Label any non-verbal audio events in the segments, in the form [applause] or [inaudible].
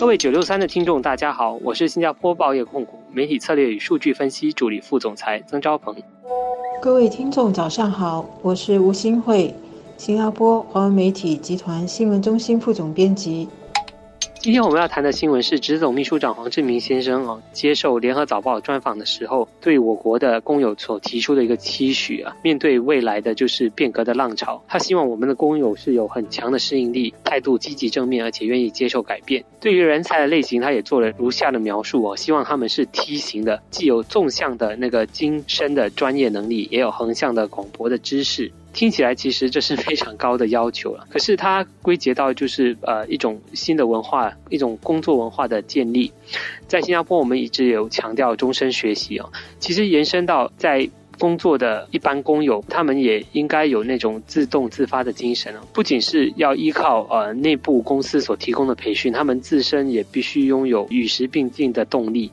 各位九六三的听众，大家好，我是新加坡报业控股媒体策略与数据分析助理副总裁曾昭鹏。各位听众，早上好，我是吴新慧，新加坡华文媒体集团新闻中心副总编辑。今天我们要谈的新闻是，执总秘书长黄志明先生哦，接受联合早报专访的时候，对我国的工友所提出的一个期许啊，面对未来的就是变革的浪潮，他希望我们的工友是有很强的适应力，态度积极正面，而且愿意接受改变。对于人才的类型，他也做了如下的描述哦，希望他们是梯形的，既有纵向的那个精深的专业能力，也有横向的广博的知识。听起来其实这是 [laughs] 非常高的要求了，可是它归结到就是呃一种新的文化，一种工作文化的建立。在新加坡，我们一直有强调终身学习哦，其实延伸到在工作的一般工友，他们也应该有那种自动自发的精神哦，不仅是要依靠呃内部公司所提供的培训，他们自身也必须拥有与时并进的动力。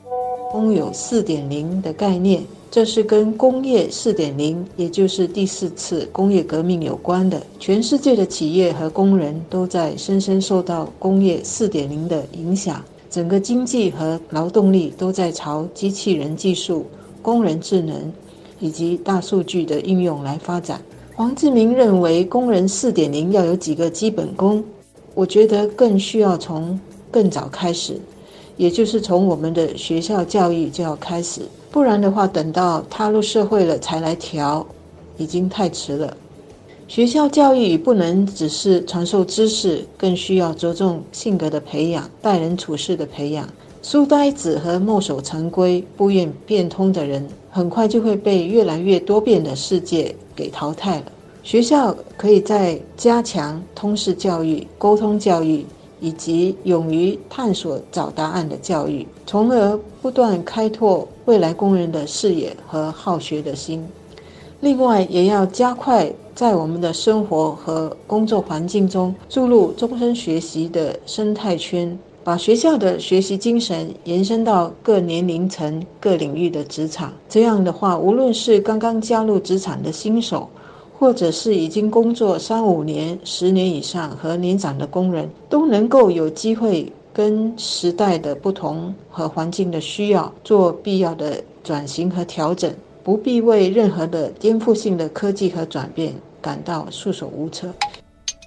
工有四点零的概念。这是跟工业四点零，也就是第四次工业革命有关的。全世界的企业和工人都在深深受到工业四点零的影响，整个经济和劳动力都在朝机器人技术、工人智能以及大数据的应用来发展。黄志明认为，工人四点零要有几个基本功，我觉得更需要从更早开始，也就是从我们的学校教育就要开始。不然的话，等到踏入社会了才来调，已经太迟了。学校教育不能只是传授知识，更需要着重性格的培养、待人处事的培养。书呆子和墨守成规、不愿变通的人，很快就会被越来越多变的世界给淘汰了。学校可以在加强通识教育、沟通教育。以及勇于探索、找答案的教育，从而不断开拓未来工人的视野和好学的心。另外，也要加快在我们的生活和工作环境中注入终身学习的生态圈，把学校的学习精神延伸到各年龄层、各领域的职场。这样的话，无论是刚刚加入职场的新手，或者是已经工作三五年、十年以上和年长的工人，都能够有机会跟时代的不同和环境的需要做必要的转型和调整，不必为任何的颠覆性的科技和转变感到束手无策。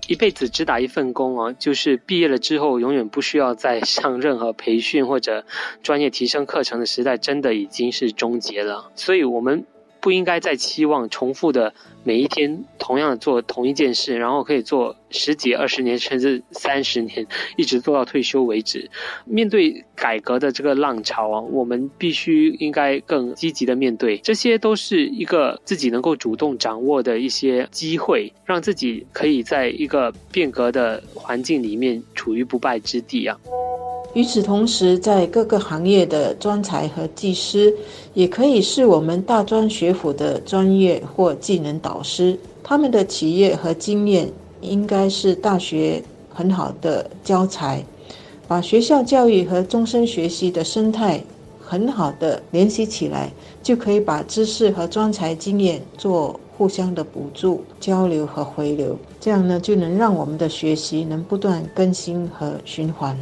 一辈子只打一份工啊，就是毕业了之后永远不需要再上任何培训或者专业提升课程的时代，真的已经是终结了。所以，我们。不应该再期望重复的每一天同样做同一件事，然后可以做十几、二十年甚至三十年，一直做到退休为止。面对改革的这个浪潮啊，我们必须应该更积极的面对。这些都是一个自己能够主动掌握的一些机会，让自己可以在一个变革的环境里面处于不败之地啊。与此同时，在各个行业的专才和技师，也可以是我们大专学府的专业或技能导师。他们的企业和经验，应该是大学很好的教材。把学校教育和终身学习的生态很好的联系起来，就可以把知识和专才经验做互相的补助、交流和回流。这样呢，就能让我们的学习能不断更新和循环。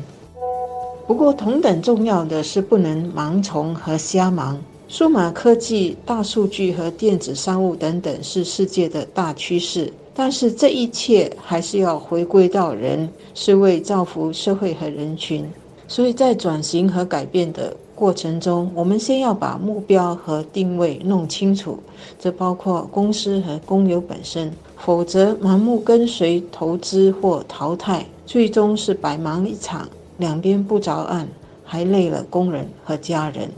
不过，同等重要的是不能盲从和瞎忙。数码科技、大数据和电子商务等等是世界的大趋势，但是这一切还是要回归到人，是为造福社会和人群。所以在转型和改变的过程中，我们先要把目标和定位弄清楚，这包括公司和工友本身。否则，盲目跟随投资或淘汰，最终是白忙一场。两边不着岸，还累了工人和家人。